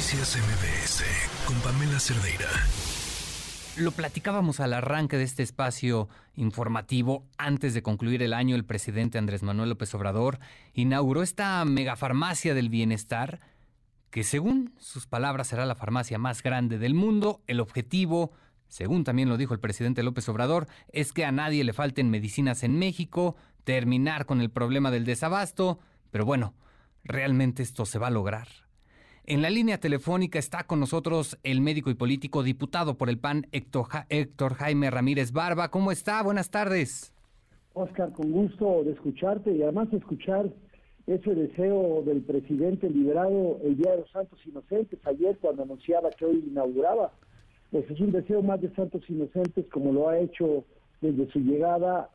Noticias MBS con Pamela Cerdeira. Lo platicábamos al arranque de este espacio informativo. Antes de concluir el año, el presidente Andrés Manuel López Obrador inauguró esta megafarmacia del bienestar, que según sus palabras será la farmacia más grande del mundo. El objetivo, según también lo dijo el presidente López Obrador, es que a nadie le falten medicinas en México, terminar con el problema del desabasto. Pero bueno, ¿realmente esto se va a lograr? En la línea telefónica está con nosotros el médico y político diputado por el PAN, Héctor, Jaime Ramírez Barba. ¿Cómo está? Buenas tardes. Oscar, con gusto de escucharte y además escuchar ese deseo del presidente liberado el Día de los Santos Inocentes, ayer cuando anunciaba que hoy inauguraba. Pues es un deseo más de Santos Inocentes como lo ha hecho desde su llegada,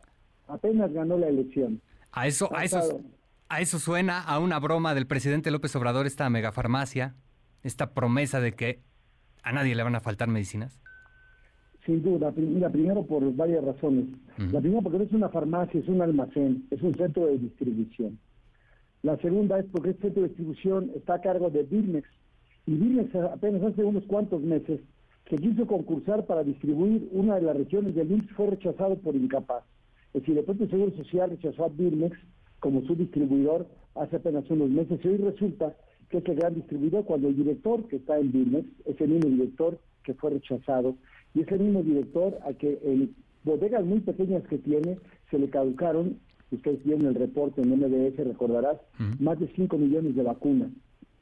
apenas ganó la elección. A eso, a eso, a eso suena a una broma del presidente López Obrador, esta megafarmacia, esta promesa de que a nadie le van a faltar medicinas. Sin duda, mira, primero por varias razones. La primera porque no es una farmacia, es un almacén, es un centro de distribución. La segunda es porque este centro de distribución está a cargo de Birmex. Y Birmex apenas hace unos cuantos meses que quiso concursar para distribuir una de las regiones del IMSS fue rechazado por incapaz. Es decir, el propio Seguro Social rechazó a Birmex como su distribuidor hace apenas unos meses y hoy resulta que es el gran distribuidor cuando el director que está en Birmex es el mismo director que fue rechazado y es el mismo director a que en bodegas muy pequeñas que tiene se le caducaron, ustedes vieron el reporte en MDS, recordarás, más de 5 millones de vacunas.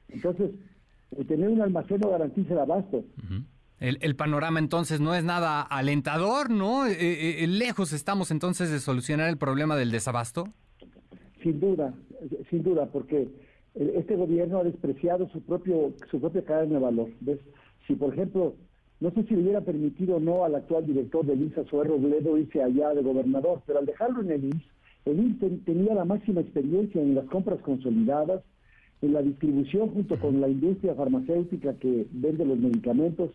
Entonces, tener un almacén no garantiza el abasto. El, panorama entonces no es nada alentador, ¿no? Eh, eh, eh, lejos estamos entonces de solucionar el problema del desabasto. Sin duda, sin duda, porque este gobierno ha despreciado su propio su propia cadena de valor. ¿ves? Si, por ejemplo, no sé si le hubiera permitido o no al actual director del INSA, Zoé Robledo, irse allá de gobernador, pero al dejarlo en el INS, el tenía la máxima experiencia en las compras consolidadas, en la distribución junto con la industria farmacéutica que vende los medicamentos,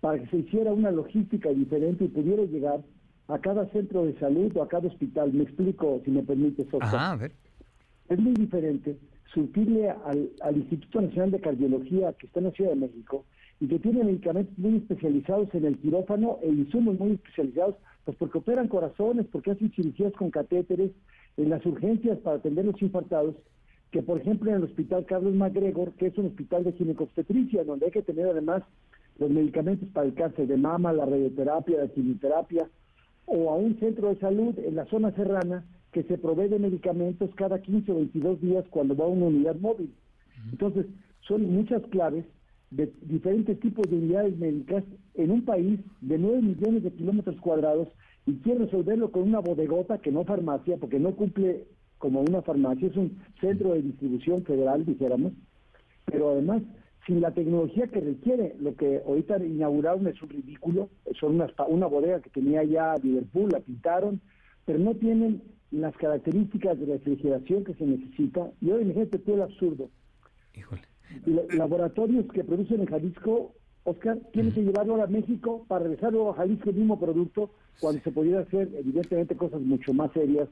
para que se hiciera una logística diferente y pudiera llegar a cada centro de salud o a cada hospital. Me explico, si me permite, Ajá, a ver es muy diferente surtirle al, Instituto Nacional de Cardiología que está en la Ciudad de México y que tiene medicamentos muy especializados en el quirófano e insumos muy especializados, pues porque operan corazones, porque hacen cirugías con catéteres, en las urgencias para atender los infartados, que por ejemplo en el Hospital Carlos MacGregor, que es un hospital de ginecobstetricia, donde hay que tener además los medicamentos para el cáncer de mama, la radioterapia, la quimioterapia, o a un centro de salud en la zona serrana, que se provee de medicamentos cada 15 o 22 días cuando va a una unidad móvil. Entonces, son muchas claves de diferentes tipos de unidades médicas en un país de 9 millones de kilómetros cuadrados y quiere resolverlo con una bodegota que no farmacia, porque no cumple como una farmacia, es un centro de distribución federal, dijéramos, pero además sin la tecnología que requiere, lo que ahorita inauguraron es un ridículo, son una, una bodega que tenía ya Liverpool, la pintaron, pero no tienen las características de refrigeración que se necesita. Y hoy imagínate todo el absurdo. Híjole. laboratorios que producen en Jalisco, Oscar, tienen que llevarlo a México para regresarlo a Jalisco el mismo producto, cuando se pudiera hacer, evidentemente, cosas mucho más serias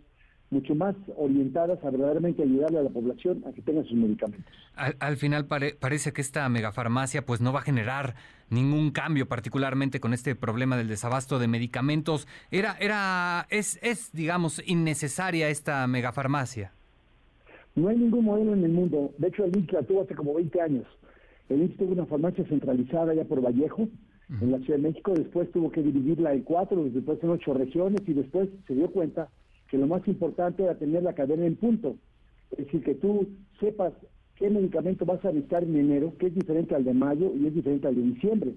mucho más orientadas a verdaderamente ayudarle a la población a que tenga sus medicamentos. Al, final parece que esta megafarmacia pues no va a generar ningún cambio, particularmente con este problema del desabasto de medicamentos. Era, era, es, es, digamos, innecesaria esta megafarmacia. No hay ningún modelo en el mundo. De hecho, el INSS la tuvo hace como 20 años. El INSS tuvo una farmacia centralizada ya por Vallejo, en la Ciudad de México. Después tuvo que dividirla en cuatro, después en ocho regiones y después se dio cuenta que lo más importante era tener la cadena en punto. Es decir, que tú sepas qué medicamento vas a necesitar en enero, que es diferente al de mayo y es diferente al de diciembre.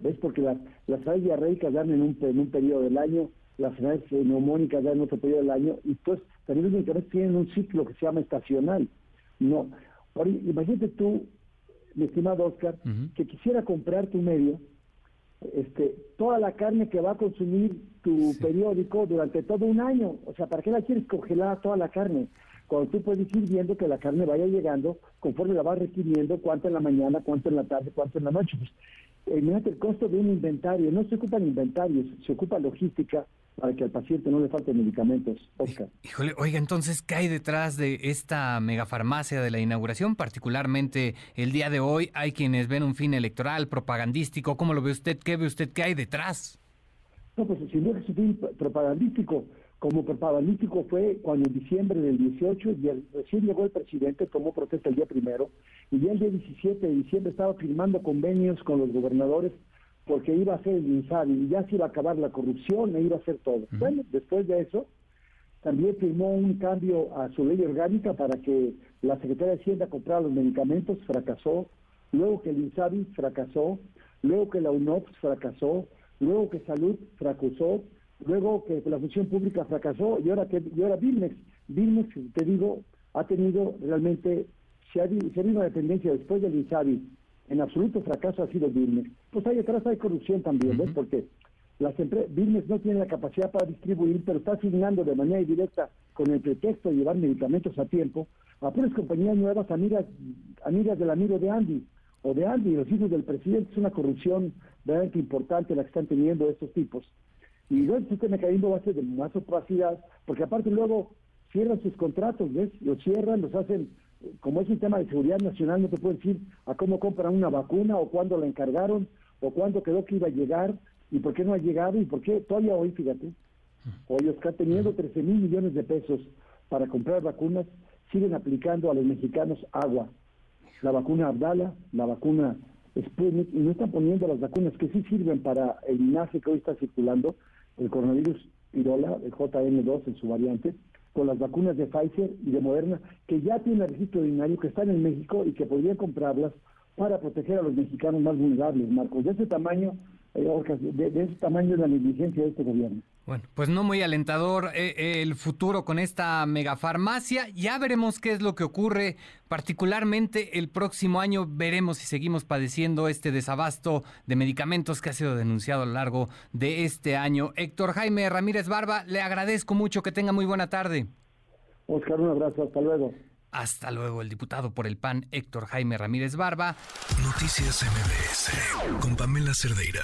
¿Ves? Porque las, las diarreicas dan en un, en un periodo del año, las aves neumónicas dan en otro periodo del año, y pues también los medicamentos tienen un ciclo que se llama estacional. No. Ahora, imagínate tú, mi estimado Oscar, que quisiera comprar tu medio, este, toda la carne que va a consumir tu periódico durante todo un año. O sea, ¿para qué la quieres congelar toda la carne? Cuando tú puedes ir viendo que la carne vaya llegando conforme la vas requiriendo, cuánto en la mañana, cuánto en la tarde, cuánto en la noche. Pues, imagínate el costo de un inventario. No se ocupan inventarios, se ocupa logística para que al paciente no le falten medicamentos. Oscar. Híjole, oiga, entonces, ¿qué hay detrás de esta megafarmacia de la inauguración? Particularmente el día de hoy, hay quienes ven un fin electoral, propagandístico. ¿Cómo lo ve usted? ¿Qué ve usted? ¿Qué hay detrás? No, pues si no es un propagandístico, como propagandístico fue cuando en diciembre del 18, y el, recién llegó el presidente, tomó protesta el día primero, y ya el día 17 de diciembre estaba firmando convenios con los gobernadores porque iba a ser el INSABI y ya se iba a acabar la corrupción e iba a hacer todo. Bueno, después de eso, también firmó un cambio a su ley orgánica para que la Secretaría de Hacienda comprara los medicamentos, fracasó, luego que el INSABI fracasó, luego que la UNOPS fracasó, luego que Salud fracasó, luego que la función pública fracasó y ahora que y ahora Bilmex, Bilmex, te digo, ha tenido realmente, se ha, se ha una dependencia después del INSABI en absoluto fracaso ha sido Bilmes. Pues ahí atrás hay corrupción también, ¿ves? Porque las Bilmes no tiene la capacidad para distribuir, pero está asignando de manera indirecta con el pretexto de llevar medicamentos a tiempo a puras compañías nuevas, amigas, amigas del amigo de Andy o de Andy, los hijos del presidente. Es una corrupción realmente importante la que están teniendo estos tipos. Y luego el sistema cayendo va a ser de más opacidad, porque aparte luego cierran sus contratos, ¿ves? Los cierran, los hacen como es un tema de seguridad nacional, no te puedo decir a cómo compran una vacuna o cuándo la encargaron o cuándo quedó que iba a llegar y por qué no ha llegado y por qué todavía hoy, fíjate, hoy Oscar teniendo 13 mil millones de pesos para comprar vacunas, siguen aplicando a los mexicanos agua. La vacuna Abdala, la vacuna Sputnik, y no están poniendo las vacunas que sí sirven para el linaje que hoy está circulando, el coronavirus pirola, el JN2 en su variante, con las vacunas de Pfizer y de Moderna, que ya tienen registro binario, que están en México y que podrían comprarlas para proteger a los mexicanos más vulnerables, Marcos. De ese tamaño, eh, de, ese tamaño es la negligencia de este gobierno. Bueno, pues no muy alentador eh, el futuro con esta megafarmacia. Ya veremos qué es lo que ocurre, particularmente el próximo año. Veremos si seguimos padeciendo este desabasto de medicamentos que ha sido denunciado a lo largo de este año. Héctor Jaime Ramírez Barba, le agradezco mucho. Que tenga muy buena tarde. Oscar, un abrazo. Hasta luego. Hasta luego, el diputado por el PAN, Héctor Jaime Ramírez Barba. Noticias MBS con Pamela Cerdeira.